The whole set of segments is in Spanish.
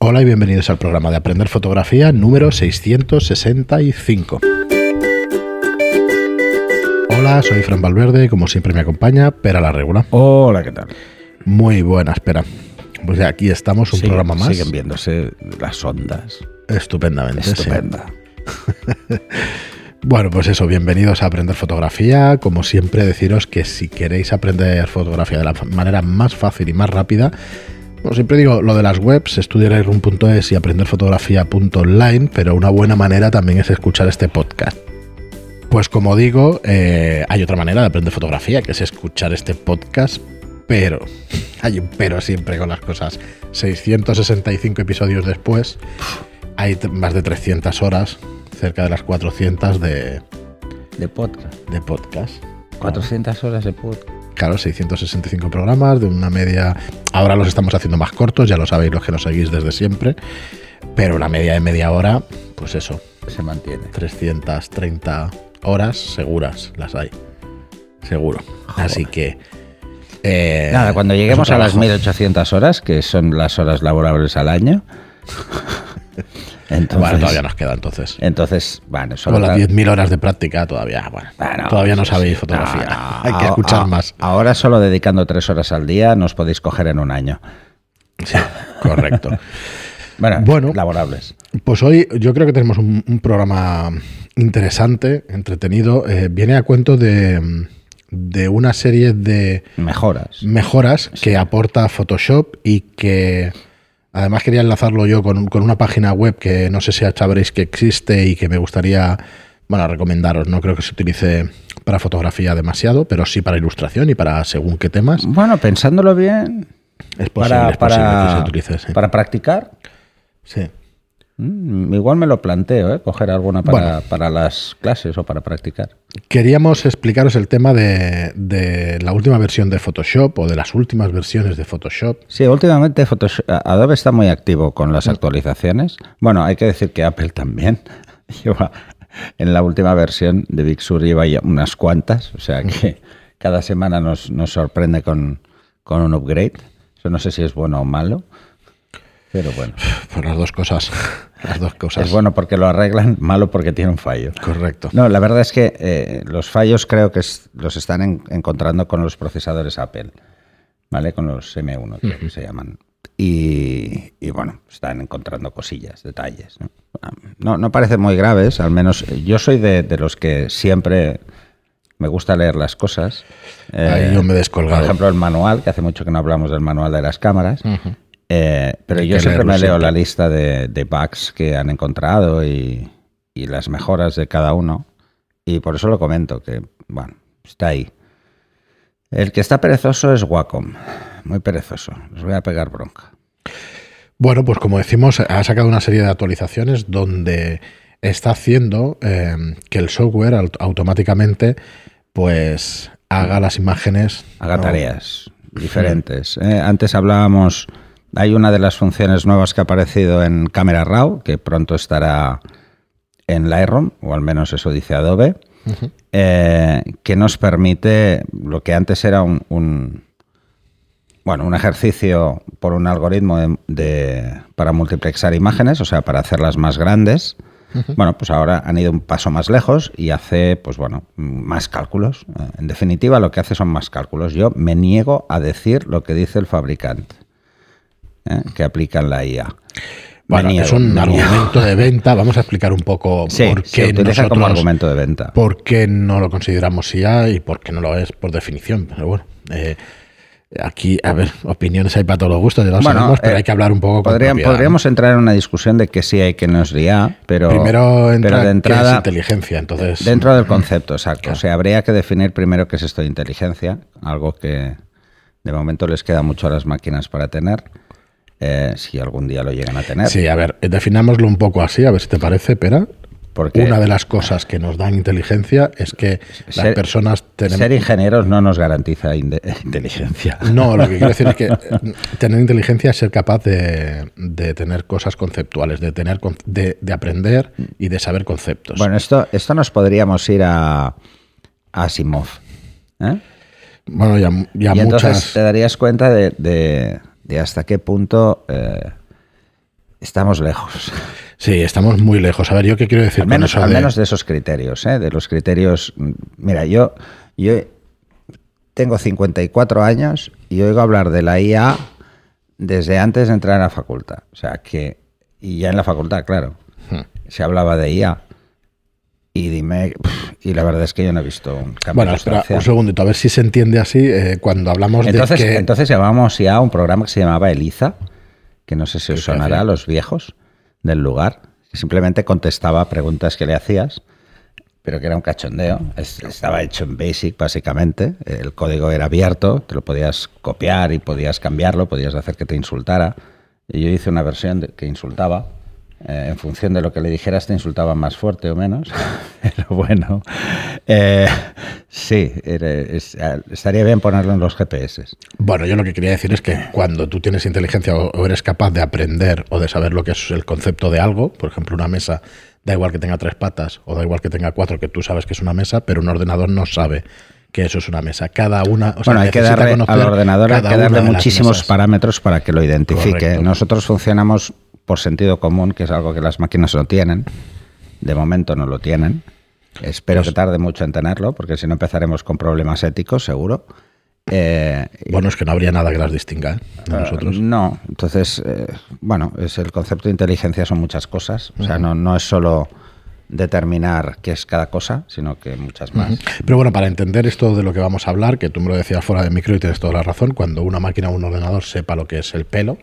Hola y bienvenidos al programa de Aprender Fotografía número 665. Hola, soy Fran Valverde como siempre me acompaña Pera la Regula. Hola, ¿qué tal? Muy buena, espera. Pues aquí estamos, un programa más. Siguen viéndose las ondas. Estupendamente. sí. Estupenda. Bueno, pues eso, bienvenidos a Aprender Fotografía. Como siempre, deciros que si queréis aprender fotografía de la manera más fácil y más rápida, como siempre digo, lo de las webs, estudiarairum.es y aprenderfotografía.online, pero una buena manera también es escuchar este podcast. Pues como digo, eh, hay otra manera de aprender fotografía, que es escuchar este podcast, pero hay un pero siempre con las cosas. 665 episodios después, hay más de 300 horas, cerca de las 400 de, De podcast. de podcast. 400 horas de podcast. Claro, 665 programas de una media. Ahora los estamos haciendo más cortos, ya lo sabéis los que nos seguís desde siempre. Pero una media de media hora, pues eso, Se mantiene. 330 horas seguras las hay. Seguro. Así que. eh, Nada, cuando lleguemos a las trabajo. 1800 horas, que son las horas laborables al año. entonces, Bueno, todavía nos queda entonces. entonces, bueno, solo Con las tra- 10.000 horas de práctica todavía, bueno, Bueno, todavía no sabéis fotografía. No, Hay que escuchar a- más. Ahora solo dedicando tres horas al día nos podéis coger en un año. Sí, correcto. Bueno, Bueno. laborables. Pues hoy yo creo que tenemos un, un programa interesante, entretenido. Eh, viene a cuento de, de una serie de Mejoras. mejoras que aporta Photoshop y que además quería enlazarlo yo con, con una página web que no sé si sabréis que existe y que me gustaría bueno, recomendaros. No creo que se utilice para fotografía demasiado, pero sí para ilustración y para según qué temas. Bueno, pensándolo bien, Es posible, para, es posible que se utilice. sí. para practicar, Sí. Mm, igual me lo planteo, ¿eh? coger alguna para, Bueno. para las clases o para practicar. Queríamos explicaros el tema de, de la última versión de Photoshop o de las últimas versiones de Photoshop. Sí, últimamente Photoshop- Adobe está muy activo con las actualizaciones. Bueno, hay que decir que Apple también lleva en la última versión de Big Sur lleva ya unas cuantas, o sea que cada semana nos, nos sorprende con, con un upgrade. Eso no sé si es bueno o malo, pero bueno. Pues las dos cosas. Las dos cosas. Es bueno porque lo arreglan, malo porque tiene un fallo. Correcto. No, la verdad es que eh, los fallos creo que es- los están en- encontrando con los procesadores Apple, ¿vale? Con los M1, creo que se llaman. Y, y, bueno, están encontrando cosillas, detalles. ¿no? No, no parecen muy graves, al menos eh, yo soy de, de los que siempre me gusta leer las cosas. Ahí yo me he descolgado. Por ejemplo, el manual, que hace mucho que no hablamos del manual de las cámaras. Eh, pero yo siempre me leo la lista de, de bugs que han encontrado y, y las mejoras de cada uno. Y por eso lo comento, que, bueno, está ahí. El que está perezoso es Wacom. Muy perezoso. Les voy a pegar bronca. Bueno, pues como decimos, ha sacado una serie de actualizaciones donde está haciendo eh, que el software aut- automáticamente pues haga las imágenes. Haga ¿no? tareas diferentes. ¿eh? Antes hablábamos, hay una de las funciones nuevas que ha aparecido en Camera Raw, que pronto estará en Lightroom, o al menos eso dice Adobe, eh, que nos permite lo que antes era un, un- bueno, un ejercicio por un algoritmo de- de- para multiplexar imágenes, o sea, para hacerlas más grandes. Bueno, pues ahora han ido un paso más lejos y hace, pues bueno, más cálculos. Eh, En definitiva, lo que hace son más cálculos. Yo me niego a decir lo que dice el fabricante, ¿eh? que aplica en la IA. Bueno, niego, es un argumento de venta. Vamos a explicar un poco Sí, por qué utiliza como nosotros- argumento de venta. por qué no lo consideramos IA y por qué no lo es por definición. Pero bueno, eh, aquí, a ver, opiniones hay para todos los gustos, ya lo Bueno, sabemos, pero eh, hay que hablar un poco con Podrían- propiedad, podríamos entrar en una discusión de que sí hay que no es IA, pero, Primero entra pero de qué entrada, es inteligencia, entonces... dentro del concepto, exacto. O sea, habría que definir primero qué es esto de inteligencia, algo que de momento les queda mucho a las máquinas para tener, eh, si algún día lo llegan a tener. Sí, a ver, eh, definámoslo un poco así, a ver si te parece, Pera. Porque Una de las cosas que nos dan inteligencia es que las personas tenemos... ser ingenieros no nos garantiza inteligencia. No, lo que quiero decir es que eh, tener inteligencia es ser capaz de, de tener cosas conceptuales, de, tener, de, de aprender y de saber conceptos. Bueno, esto, esto nos podríamos ir a, a Asimov. ¿eh? Bueno, ya, ya y entonces muchas... te darías cuenta de, de- de hasta qué punto eh, estamos lejos. Sí, estamos muy lejos. A ver, ¿yo qué quiero decir? Al menos, con eso al de- menos de esos criterios, ¿eh? de los criterios. Mira, yo, yo tengo 54 años y oigo hablar de la IA desde antes de entrar en la facultad. O sea que, y ya en la facultad, claro, Hmm. se hablaba de IA. Y dime, y la verdad es que yo no he visto un cambio Bueno, espera un segundito, a ver si se entiende así eh, cuando hablamos Entonces, de que... entonces llamábamos ya a un programa que se llamaba Eliza, que no sé si os ¿Qué sonará a los viejos del lugar. que Simplemente contestaba preguntas que le hacías, pero que era un cachondeo. Es- estaba hecho en Basic, básicamente. El código era abierto, te lo podías copiar y podías cambiarlo, podías hacer que te insultara. Y yo hice una versión que insultaba. Eh, en función de lo que le dijeras, te insultaban más fuerte o menos. Pero bueno, eh, sí, es- estaría bien ponerlo en los GPS. Bueno, yo lo que quería decir es que cuando tú tienes inteligencia o eres capaz de aprender o de saber lo que es el concepto de algo, por ejemplo, una mesa, da igual que tenga tres patas o da igual que tenga cuatro, que tú sabes que es una mesa, pero un ordenador no sabe que eso es una mesa. Cada una, o sea, bueno, hay que darle al ordenador hay que darle muchísimos parámetros para que lo identifique. Correcto. Nosotros funcionamos por sentido común, que es algo que las máquinas no tienen. De momento no lo tienen. Espero Pues- que tarde mucho en tenerlo, porque si no empezaremos con problemas éticos, seguro. Eh, Bueno, es que no habría nada que las distinga ¿eh? de Eh, nosotros. No, entonces, eh, bueno, es el concepto de inteligencia son muchas cosas. O sea, no, no es solo determinar qué es cada cosa, sino que muchas más. Pero bueno, para entender esto de lo que vamos a hablar, que tú me lo decías fuera de micro y tienes toda la razón, cuando una máquina o un ordenador sepa lo que es el pelo,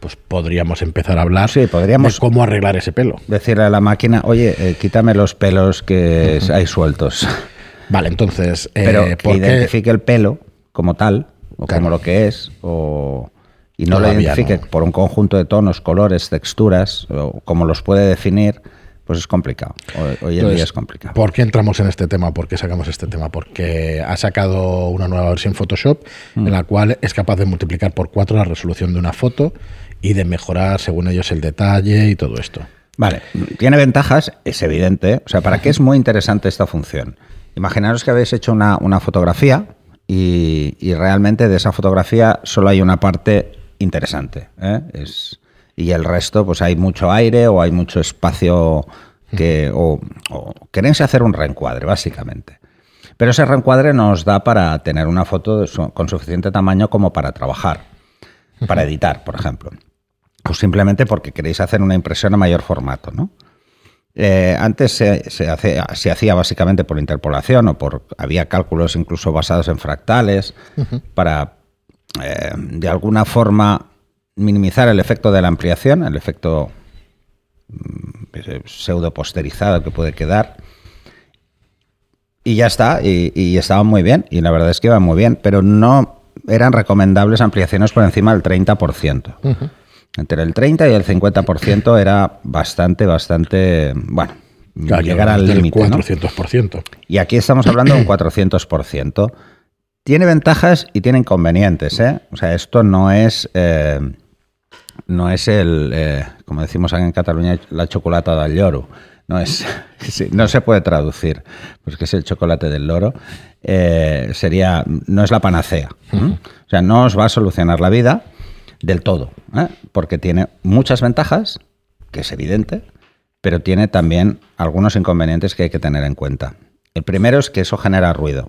pues podríamos empezar a hablar Sí, podríamos- de cómo arreglar ese pelo. Decirle a la máquina, oye, eh, quítame los pelos que hay sueltos. Vale, entonces, eh, Pero que identifique el pelo como tal, o Claro. como lo que es, o, y no lo identifique no. por un conjunto de tonos, colores, texturas, o como los puede definir, pues es complicado. Hoy, en día es complicado. ¿Por qué entramos en este tema? ¿Por qué sacamos este tema? Porque ha sacado una nueva versión Photoshop Mm. en la cual es capaz de multiplicar por cuatro la resolución de una foto y de mejorar, según ellos, el detalle y todo esto. Vale, tiene ventajas, es evidente. O sea, ¿para qué es muy interesante esta función? Imaginaros que habéis hecho una, una fotografía y, y realmente de esa fotografía solo hay una parte interesante. ¿eh? Es, y el resto, pues hay mucho aire o hay mucho espacio que. o, o queréis hacer un reencuadre, básicamente. Pero ese reencuadre nos da para tener una foto su- con suficiente tamaño como para trabajar, para editar, por ejemplo. O simplemente porque queréis hacer una impresión a mayor formato, ¿no? Eh, antes se, se hace- se hacía básicamente por interpolación o por había cálculos incluso basados en fractales para eh, de alguna forma minimizar el efecto de la ampliación, el efecto mm, pseudo posterizado que puede quedar. Y ya está, y, y estaban muy bien, y la verdad es que iban muy bien, pero no eran recomendables ampliaciones por encima del 30%. Entre el 30 y el 50% era bastante, bastante, bueno, Claro, llegar al límite. ¿no? 400%. Y aquí estamos hablando de un 400%. Tiene ventajas y tiene inconvenientes. ¿eh? O sea, esto no es, eh, no es el, eh, como decimos aquí en Cataluña, la chocolata del lloro. No, es, no se puede traducir, pues que es el chocolate del loro. Eh, sería, no es la panacea. O sea, no os va a solucionar la vida del todo, ¿eh? porque tiene muchas ventajas, que es evidente, pero tiene también algunos inconvenientes que hay que tener en cuenta. El primero es que eso genera ruido,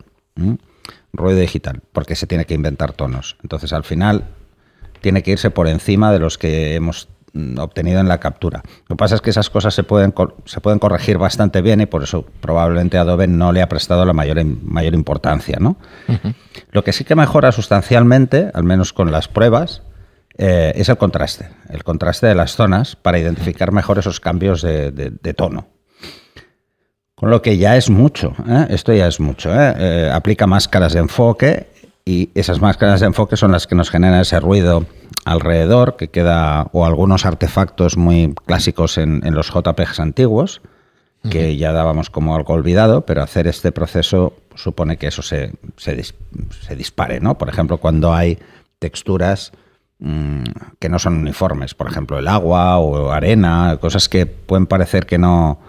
ruido digital, porque se tiene que inventar tonos. Entonces, al final, tiene que irse por encima de los que hemos mm, obtenido en la captura. Lo que pasa es que esas cosas se pueden, se pueden corregir bastante bien y por eso probablemente Adobe no le ha prestado la mayor, mayor importancia. ¿no? Lo que sí que mejora sustancialmente, al menos con las pruebas, eh, es el contraste. El contraste de las zonas para identificar mejor esos cambios de, de- de tono. Con lo que ya es mucho, ¿eh? esto ya es mucho. ¿eh? Eh, aplica máscaras de enfoque y esas máscaras de enfoque son las que nos generan ese ruido alrededor que queda, o algunos artefactos muy clásicos en, en los JPEGs antiguos, que ya dábamos como algo olvidado, pero hacer este proceso supone que eso se, se, dis- se dispare, ¿no? Por ejemplo, cuando hay texturas que no son uniformes, por ejemplo, el agua o arena, cosas que pueden parecer que no,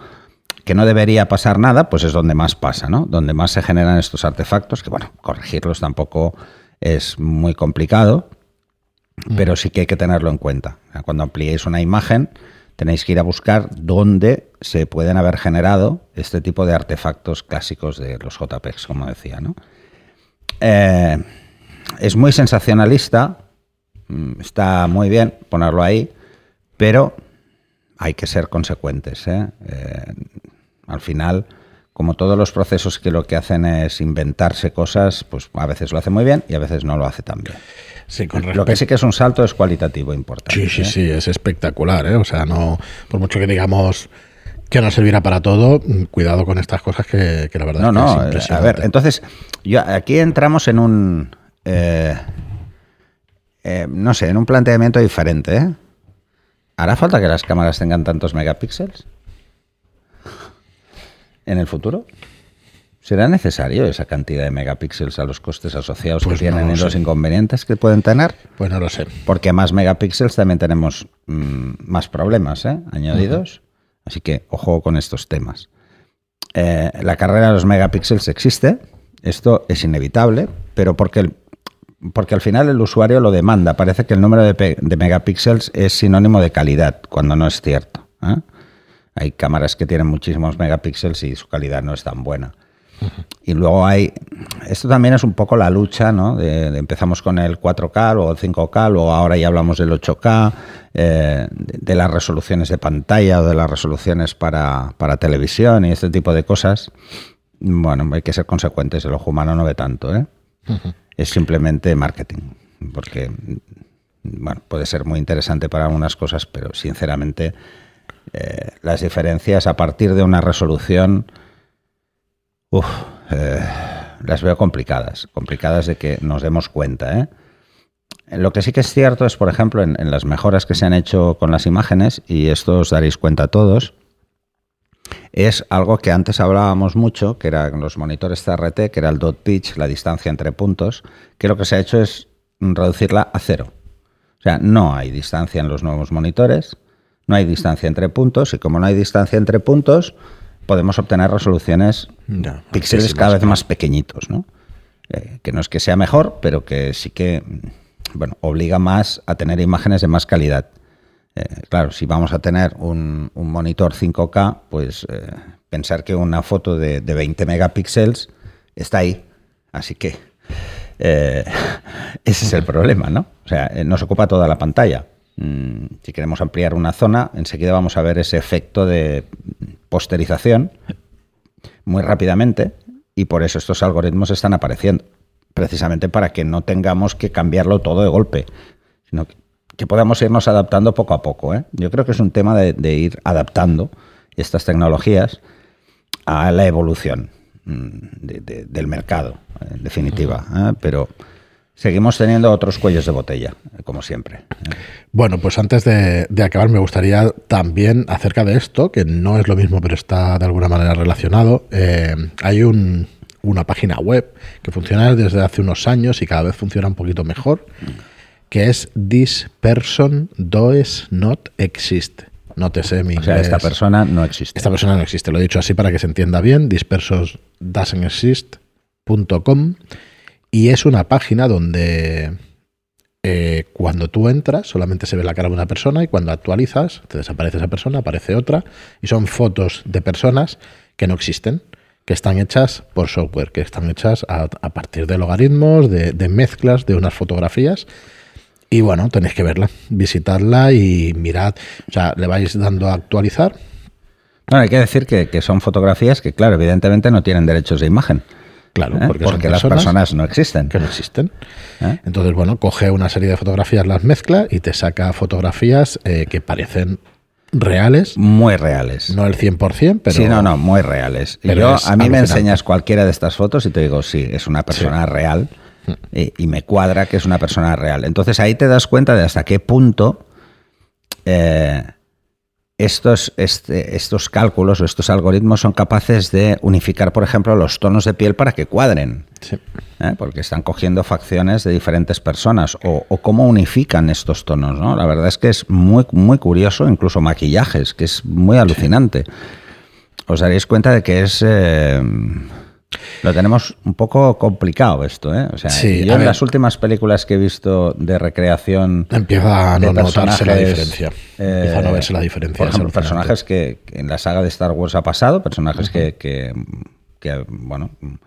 que no debería pasar nada, pues es donde más pasa, ¿no? Donde más se generan estos artefactos, que bueno, corregirlos tampoco es muy complicado. pero sí que hay que tenerlo en cuenta. Cuando ampliéis una imagen, tenéis que ir a buscar dónde se pueden haber generado este tipo de artefactos clásicos de los JPEGs, como decía. ¿no? Eh, es muy sensacionalista, mm, está muy bien ponerlo ahí, pero hay que ser consecuentes. ¿eh? Eh, al final, como todos los procesos que lo que hacen es inventarse cosas, pues a veces lo hace muy bien y a veces no lo hace tan bien. Lo que sí que es un salto es cualitativo importante. Sí, sí, ¿eh? sí, es espectacular. ¿eh? O sea, no, por mucho que digamos que no servirá para todo, mm, cuidado con estas cosas que, la verdad no, es que no, es A ver, entonces, yo, aquí entramos en un. Eh, no sé, en un planteamiento diferente. ¿Hará falta que las cámaras tengan tantos megapíxeles? ¿En el futuro? ¿Será necesario esa cantidad de megapíxeles a los costes asociados que pues tienen y los inconvenientes que pueden tener? Pues no lo sé. Porque más megapíxeles también tenemos mm, más problemas ¿eh? añadidos. Así que ojo con estos temas. Eh, la carrera de los megapíxeles existe, esto es inevitable, pero porque, porque al final el usuario lo demanda. Parece que el número de, megapíxeles es sinónimo de calidad, cuando no es cierto. ¿eh? Hay cámaras que tienen muchísimos megapíxeles y su calidad no es tan buena. Y luego hay, esto también es un poco la lucha, ¿no? De, empezamos con el 4K, luego el 5K, luego ahora ya hablamos del 8K, eh, de, las resoluciones de pantalla o de las resoluciones para, televisión y este tipo de cosas. Bueno, hay que ser consecuentes, el ojo humano no ve tanto, ¿eh? Es simplemente marketing, porque, puede ser muy interesante para algunas cosas, pero sinceramente eh, las diferencias a partir de una resolución eh, las veo complicadas, complicadas de que nos demos cuenta. ¿eh? Lo que sí que es cierto es, por ejemplo, en, las mejoras que se han hecho con las imágenes, y esto os daréis cuenta todos, es algo que antes hablábamos mucho, que eran los monitores CRT, que era el dot pitch, la distancia entre puntos, que lo que se ha hecho es reducirla a cero. O sea, no hay distancia en los nuevos monitores, no hay distancia entre puntos, y como no hay distancia entre puntos, podemos obtener resoluciones píxeles cada vez más pequeñitos, ¿no? Eh, que no es que sea mejor, pero que sí que bueno, obliga más a tener imágenes de más calidad. Eh, claro, si vamos a tener un, monitor 5K, pues eh, pensar que una foto de, 20 megapíxeles está ahí. Así que ese es el problema, ¿no? O sea, nos ocupa toda la pantalla. Mm, si queremos ampliar una zona, enseguida vamos a ver ese efecto de posterización muy rápidamente y por eso estos algoritmos están apareciendo, precisamente para que no tengamos que cambiarlo todo de golpe, sino que, podamos irnos adaptando poco a poco. ¿eh? Yo creo que es un tema de, ir adaptando estas tecnologías a la evolución mm, del mercado, en definitiva. ¿eh? Pero seguimos teniendo otros cuellos de botella, como siempre. Bueno, pues antes de, acabar me gustaría también acerca de esto, que no es lo mismo, pero está de alguna manera relacionado. Eh, hay una página web que funciona desde hace unos años y cada vez funciona un poquito mejor, que es This Person Does Not Exist. Nótese mi O sea, esta persona no existe. Esta persona no existe. Lo he dicho así para que se entienda bien. Dispersos.doesn't y es una página donde eh, cuando tú entras solamente se ve la cara de una persona y cuando actualizas te desaparece esa persona, aparece otra y son fotos de personas que no existen, que están hechas por software, que están hechas a, partir de logaritmos, de, mezclas de unas fotografías. Y bueno, tenéis que verla, visitarla y mirad, o sea, le vais dando a actualizar. Bueno, hay que decir que, que son fotografías que, claro, evidentemente no tienen derechos de imagen. Claro, ¿Eh? porque, las personas no existen. Que no existen. ¿Eh? Entonces, bueno, coge una serie de fotografías, las mezcla y te saca fotografías eh, que parecen reales. Muy reales. No el 100%, pero... Sí, no, no, muy reales. Pero a mí me enseñas cualquiera de estas fotos y te digo, sí, es una persona real mm. y, me cuadra que es una persona real. Entonces ahí te das cuenta de hasta qué punto estos, este, estos cálculos o estos algoritmos son capaces de unificar, por ejemplo, los tonos de piel para que cuadren. ¿eh? Porque están cogiendo facciones de diferentes personas. O, cómo unifican estos tonos. ¿no? La verdad es que es muy, muy curioso, incluso maquillajes, que es muy alucinante. Os daréis cuenta de que es. Eh, Lo tenemos un poco complicado esto, ¿eh? O sea, Sí, yo en ver. las últimas películas que he visto de recreación Empieza a no notarse la diferencia. Empieza a no eh, verse la diferencia. Por ejemplo, personajes que, que en la saga de Star Wars ha pasado, personajes que, que, que, bueno, Bueno,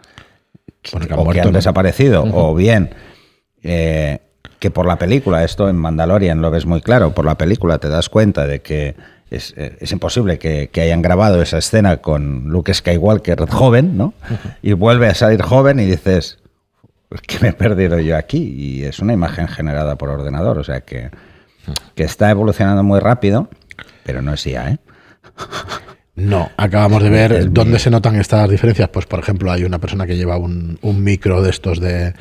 que han o que muerto, han ¿no? desaparecido, o bien eh, que por la película, esto en Mandalorian lo ves muy claro, por la película te das cuenta de que es, eh, es imposible que, que hayan grabado esa escena con Luke Skywalker joven, ¿no? Y vuelve a salir joven y dices, ¿qué me he perdido yo aquí? Y es una imagen generada por ordenador, o sea que, que está evolucionando muy rápido, pero no es IA, ¿eh? No, acabamos de ver dónde se notan estas diferencias. Pues, por ejemplo, hay una persona que lleva un, un micro de estos de,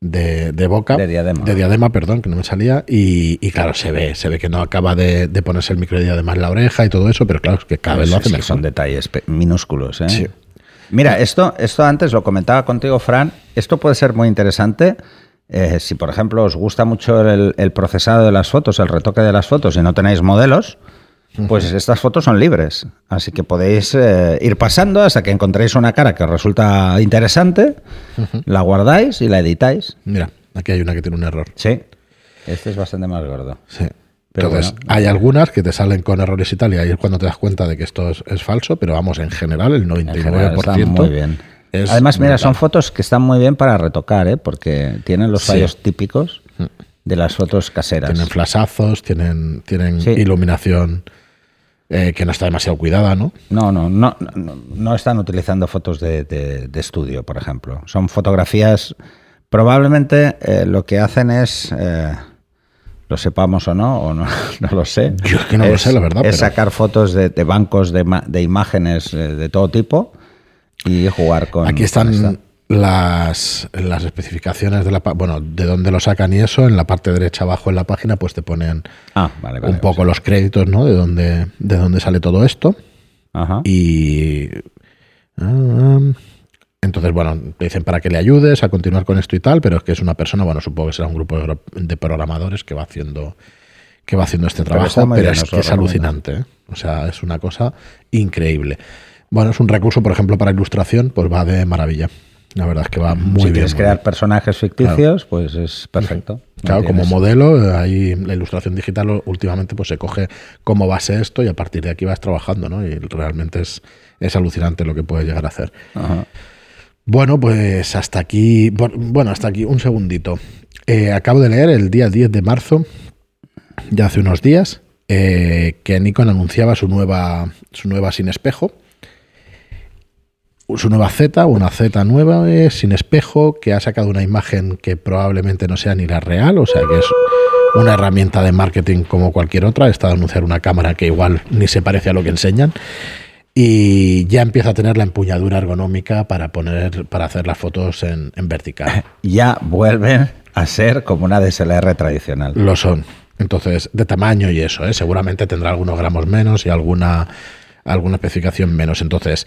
de, de boca. De diadema. De diadema, perdón, que no me salía. Y, y claro, se ve, se ve que no acaba de, de ponerse el micro de diadema en la oreja y todo eso, pero claro, es que cada vez lo hace mejor. Son detalles minúsculos, ¿eh? Sí. Mira, esto, esto antes lo comentaba contigo, Fran. Esto puede ser muy interesante. eh, si, por ejemplo, os gusta mucho el, el procesado de las fotos, el retoque de las fotos y no tenéis modelos, pues estas fotos son libres. Así que podéis eh, ir pasando hasta que encontréis una cara que os resulta interesante, la guardáis y la editáis. Mira, aquí hay una que tiene un error. Sí. Este es bastante más gordo. Sí. Pero Entonces, bueno. hay algunas que te salen con errores y tal, y ahí es cuando te das cuenta de que esto es, es falso, pero vamos, en general, el 99% En general está muy bien. es Además, mira, son fotos que están muy bien para retocar, ¿eh? porque tienen los Sí. fallos típicos de las fotos caseras. Tienen flashazos, tienen, tienen Sí. iluminación eh, que no está demasiado cuidada, ¿no? No, no, no, no, no están utilizando fotos de, de- de estudio, por ejemplo. Son fotografías. Probablemente eh, lo que hacen es. eh, lo sepamos o no, o no, no lo sé. Yo es que no lo sé, la verdad, Es pero- sacar fotos de, de bancos de, imágenes eh, de todo tipo y jugar con. Aquí están. Las, las especificaciones de la bueno, de dónde lo sacan y eso. En la parte derecha abajo en la página, pues te ponen Ah, vale, vale. un poco los créditos, ¿no? De dónde, de dónde sale todo esto. Ajá. Y. ah, entonces, bueno, te dicen para que le ayudes a continuar con esto y tal, pero es que es una persona, bueno, supongo que será un grupo de, programadores que va haciendo que va haciendo este trabajo, pero es que es alucinante, ¿eh? O sea, es una cosa increíble. Bueno, es un recurso, por ejemplo, para ilustración, pues va de maravilla. La verdad es que va muy si bien. quieres muy crear bien. personajes ficticios, pues es perfecto. Claro, como modelo, ahí la ilustración digital últimamente pues se coge como base esto y a partir de aquí vas trabajando, ¿no? Y realmente es, es alucinante lo que puede llegar a hacer. Ajá. Bueno, pues hasta aquí, bu- bueno, hasta aquí, un segundito. Eh, acabo de leer el día 10 de marzo, ya hace unos días, eh, que Nikon anunciaba su nueva, su nueva sin espejo. Su nueva Z, una Z nueva eh, sin espejo, que ha sacado una imagen que probablemente no sea ni la real, o sea que es una herramienta de marketing como cualquier otra. Está de anunciar una cámara que igual ni se parece a lo que enseñan. Y ya empieza a tener la empuñadura ergonómica para poner, para hacer las fotos en, en vertical. Ya vuelven a ser como una DSLR tradicional. Lo son. Entonces, de tamaño y eso, ¿eh? seguramente tendrá algunos gramos menos y alguna, alguna especificación menos. Entonces,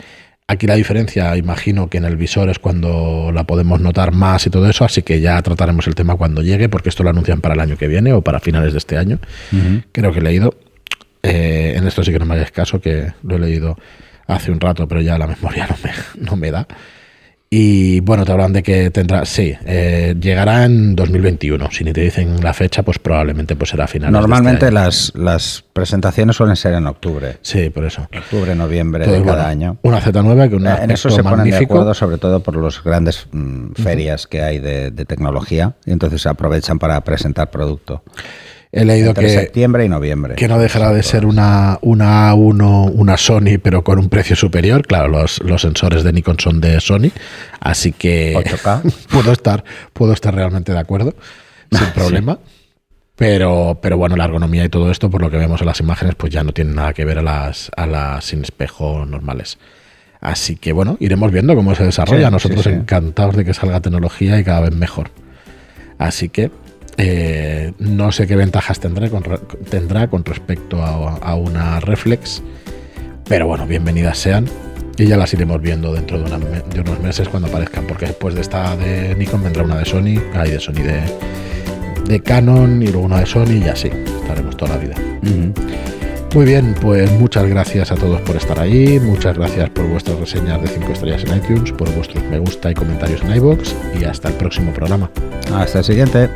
aquí la diferencia, imagino que en el visor es cuando la podemos notar más y todo eso, así que ya trataremos el tema cuando llegue, porque esto lo anuncian para el año que viene o para finales de este año. Creo que he leído. Eh, en esto sí que no me hagáis caso, que lo he leído hace un rato, pero ya la memoria no me, no me da. Y bueno, te hablan de que tendrá, sí, eh, llegará en 2021. Si ni te dicen la fecha, pues probablemente pues será a finales. de Normalmente este año. las, las presentaciones suelen ser en octubre. Sí, por eso. Octubre, noviembre Entonces, de cada bueno, año. Una Z9 que un Eh, en eso se ponen de magnífico. acuerdo, sobre todo por las grandes mm, ferias que hay de, de tecnología, y entonces aprovechan para presentar producto. He leído Entre que, septiembre y noviembre. que no dejará de ser una, una A1, una Sony, pero con un precio superior. Claro, los, los sensores de Nikon son de Sony, así que 8K. puedo estar, puedo estar realmente de acuerdo, sin problema. Pero, pero bueno, la ergonomía y todo esto, por lo que vemos en las imágenes, pues ya no tiene nada que ver a las, a las sin espejo normales. Así que bueno, iremos viendo cómo se desarrolla. Sí, Nosotros sí. encantados de que salga tecnología y cada vez mejor. Así que eh, no sé qué ventajas tendrá con, tendrá con respecto a, una reflex, pero bueno, bienvenidas sean. Y ya las iremos viendo dentro de, unos meses cuando aparezcan, porque después de esta de Nikon vendrá una de Sony, hay de Sony de, de Canon y luego una de Sony y así, estaremos toda la vida. Muy bien, pues muchas gracias a todos por estar ahí, muchas gracias por vuestras reseñas de 5 estrellas en iTunes, por vuestros me gusta y comentarios en iBox y hasta el próximo programa. Hasta el siguiente.